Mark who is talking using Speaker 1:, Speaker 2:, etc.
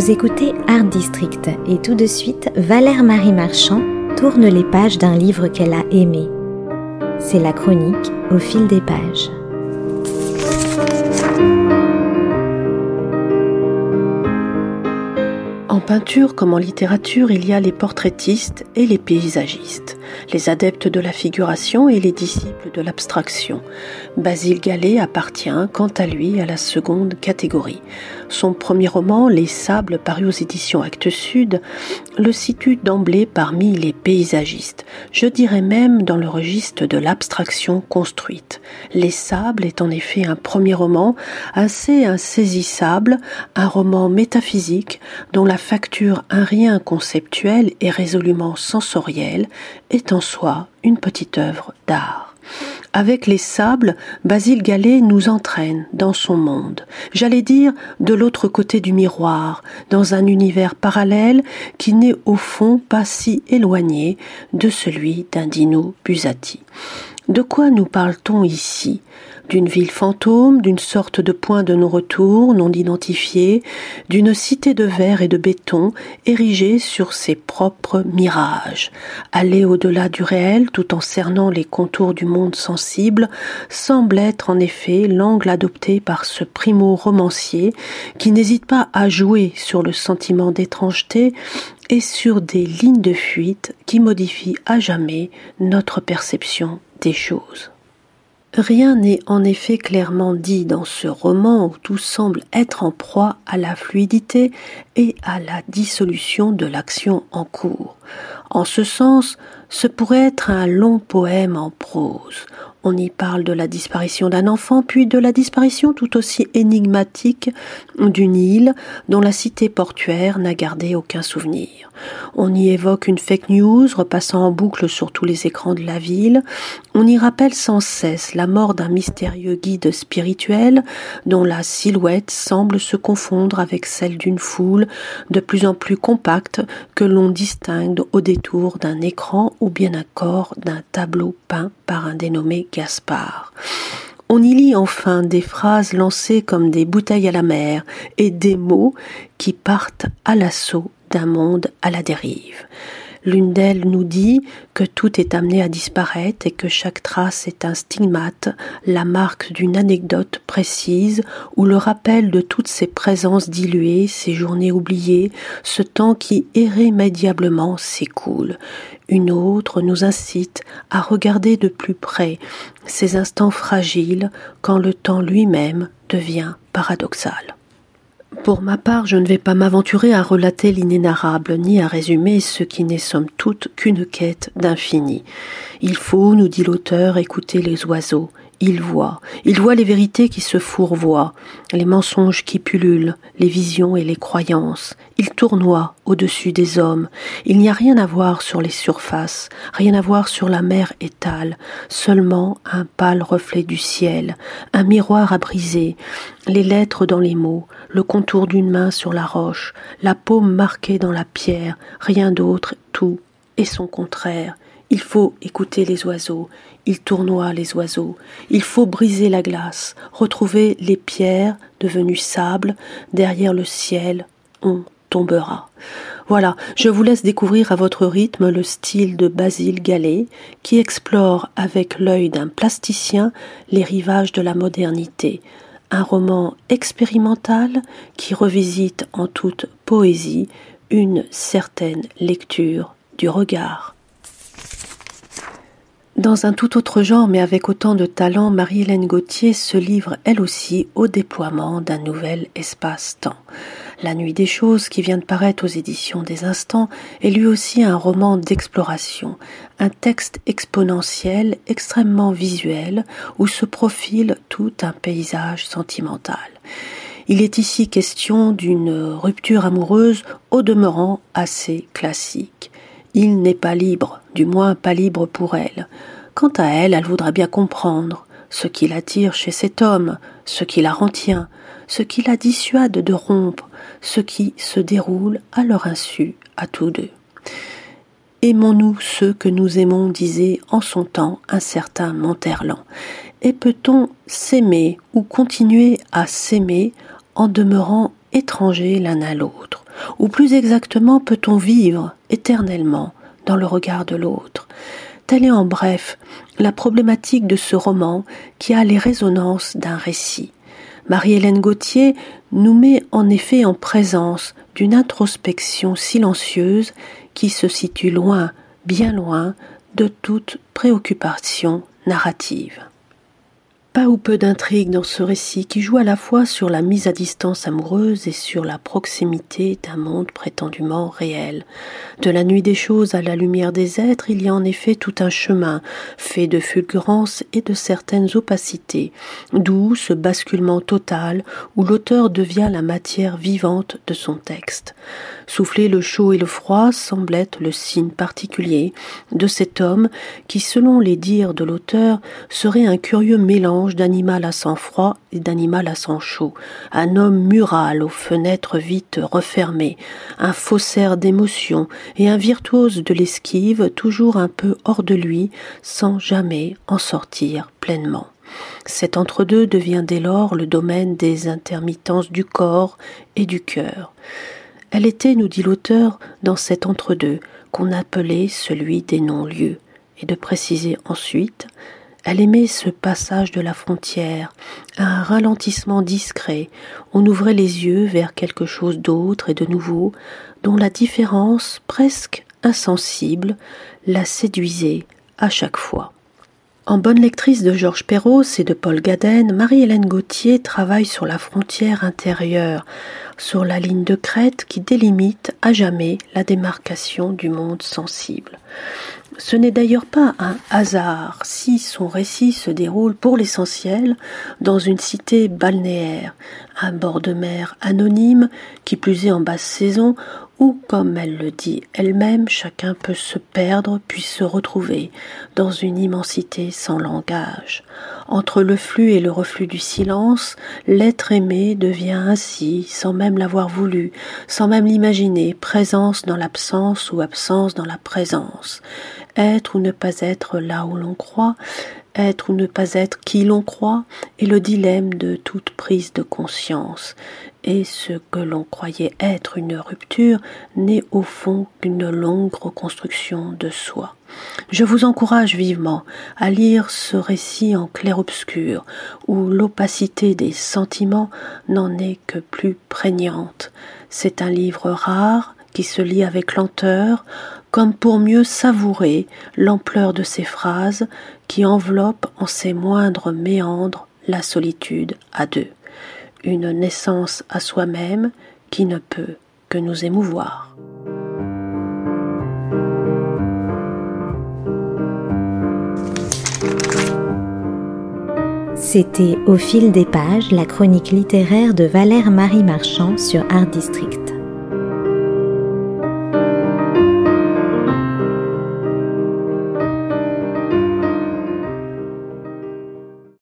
Speaker 1: Vous écoutez Art District et tout de suite, Valère Marie Marchand tourne les pages d'un livre qu'elle a aimé. C'est la chronique au fil des pages.
Speaker 2: En peinture comme en littérature, il y a les portraitistes et les paysagistes, les adeptes de la figuration et les disciples de l'abstraction. Basile Gallet appartient, quant à lui, à la seconde catégorie. Son premier roman, Les Sables, paru aux éditions Actes Sud, le situe d'emblée parmi les paysagistes, je dirais même dans le registre de l'abstraction construite. Les Sables est en effet un premier roman assez insaisissable, un roman métaphysique dont la facture un rien conceptuel et résolument sensorielle en soi une petite œuvre d'art. Avec les sables, Basile Gallet nous entraîne dans son monde, j'allais dire de l'autre côté du miroir, dans un univers parallèle qui n'est au fond pas si éloigné de celui d'Indino Busati. De quoi nous parle-t-on ici? D'une ville fantôme, d'une sorte de point de non-retour non identifié, d'une cité de verre et de béton érigée sur ses propres mirages. Aller au-delà du réel tout en cernant les contours du monde sensible semble être en effet l'angle adopté par ce primo-romancier qui n'hésite pas à jouer sur le sentiment d'étrangeté et sur des lignes de fuite qui modifient à jamais notre perception des choses. Rien n'est en effet clairement dit dans ce roman où tout semble être en proie à la fluidité et à la dissolution de l'action en cours. En ce sens, ce pourrait être un long poème en prose. On y parle de la disparition d'un enfant, puis de la disparition tout aussi énigmatique d'une île dont la cité portuaire n'a gardé aucun souvenir. On y évoque une fake news repassant en boucle sur tous les écrans de la ville. On y rappelle sans cesse la mort d'un mystérieux guide spirituel dont la silhouette semble se confondre avec celle d'une foule de plus en plus compacte que l'on distingue au détour d'un écran ou bien un corps d'un tableau peint par un dénommé Gaspard. On y lit enfin des phrases lancées comme des bouteilles à la mer et des mots qui partent à l'assaut d'un monde à la dérive. L'une d'elles nous dit que tout est amené à disparaître et que chaque trace est un stigmate, la marque d'une anecdote précise ou le rappel de toutes ces présences diluées, ces journées oubliées, ce temps qui irrémédiablement s'écoule. Une autre nous incite à regarder de plus près ces instants fragiles quand le temps lui-même devient paradoxal. Pour ma part, je ne vais pas m'aventurer à relater l'inénarrable, ni à résumer ce qui n'est somme toute qu'une quête d'infini. Il faut, nous dit l'auteur, écouter les oiseaux, il voit, il voit les vérités qui se fourvoient, les mensonges qui pullulent, les visions et les croyances. Il tournoie au-dessus des hommes. Il n'y a rien à voir sur les surfaces, rien à voir sur la mer étale, seulement un pâle reflet du ciel, un miroir à briser, les lettres dans les mots, le contour d'une main sur la roche, la paume marquée dans la pierre, rien d'autre, tout et son contraire. Il faut écouter les oiseaux, il tournoie les oiseaux, il faut briser la glace, retrouver les pierres devenues sable, derrière le ciel, on tombera. Voilà, je vous laisse découvrir à votre rythme le style de Basile Gallet, qui explore avec l'œil d'un plasticien les rivages de la modernité, un roman expérimental qui revisite en toute poésie une certaine lecture du regard. Dans un tout autre genre, mais avec autant de talent, Marie-Hélène Gauthier se livre elle aussi au déploiement d'un nouvel espace-temps. La Nuit des choses, qui vient de paraître aux éditions des Instants, est lui aussi un roman d'exploration, un texte exponentiel, extrêmement visuel, où se profile tout un paysage sentimental. Il est ici question d'une rupture amoureuse au demeurant assez classique. Il n'est pas libre, du moins pas libre pour elle. Quant à elle, elle voudra bien comprendre ce qui l'attire chez cet homme, ce qui la retient, ce qui la dissuade de rompre, ce qui se déroule à leur insu à tous deux. Aimons-nous ceux que nous aimons, disait en son temps un certain Monterland. Et peut-on s'aimer ou continuer à s'aimer en demeurant étrangers l'un à l'autre? Ou plus exactement, peut-on vivre éternellement dans le regard de l'autre? Telle est en bref la problématique de ce roman qui a les résonances d'un récit. Marie-Hélène Gauthier nous met en effet en présence d'une introspection silencieuse qui se situe loin, bien loin, de toute préoccupation narrative. Pas ou peu d'intrigue dans ce récit qui joue à la fois sur la mise à distance amoureuse et sur la proximité d'un monde prétendument réel. De la nuit des choses à la lumière des êtres, il y a en effet tout un chemin, fait de fulgurances et de certaines opacités, d'où ce basculement total où l'auteur devient la matière vivante de son texte. Souffler le chaud et le froid semble être le signe particulier de cet homme qui, selon les dires de l'auteur, serait un curieux d'animal à sang froid et d'animal à sang chaud, un homme mural aux fenêtres vite refermées, un faussaire d'émotions et un virtuose de l'esquive toujours un peu hors de lui, sans jamais en sortir pleinement. Cet entre-deux devient dès lors le domaine des intermittences du corps et du cœur. Elle était, nous dit l'auteur, dans cet entre-deux qu'on appelait celui des non-lieux, et de préciser ensuite elle aimait ce passage de la frontière, un ralentissement discret, on ouvrait les yeux vers quelque chose d'autre et de nouveau, dont la différence, presque insensible, la séduisait à chaque fois. En bonne lectrice de Georges Perros et de Paul Gaden, Marie-Hélène Gauthier travaille sur la frontière intérieure, sur la ligne de crête qui délimite à jamais la démarcation du monde sensible. Ce n'est d'ailleurs pas un hasard si son récit se déroule pour l'essentiel dans une cité balnéaire, un bord de mer anonyme, qui plus est en basse saison, où, comme elle le dit elle-même, chacun peut se perdre puis se retrouver dans une immensité sans langage. Entre le flux et le reflux du silence, l'être aimé devient ainsi, sans même l'avoir voulu, sans même l'imaginer, présence dans l'absence ou absence dans la présence. Être ou ne pas être là où l'on croit, être ou ne pas être qui l'on croit est le dilemme de toute prise de conscience, et ce que l'on croyait être une rupture n'est au fond qu'une longue reconstruction de soi. Je vous encourage vivement à lire ce récit en clair-obscur, où l'opacité des sentiments n'en est que plus prégnante. C'est un livre rare, qui se lit avec lenteur, comme pour mieux savourer l'ampleur de ces phrases qui enveloppent en ses moindres méandres la solitude à deux, une naissance à soi-même qui ne peut que nous émouvoir.
Speaker 1: C'était Au fil des pages, la chronique littéraire de Valère Marie Marchand sur Art District.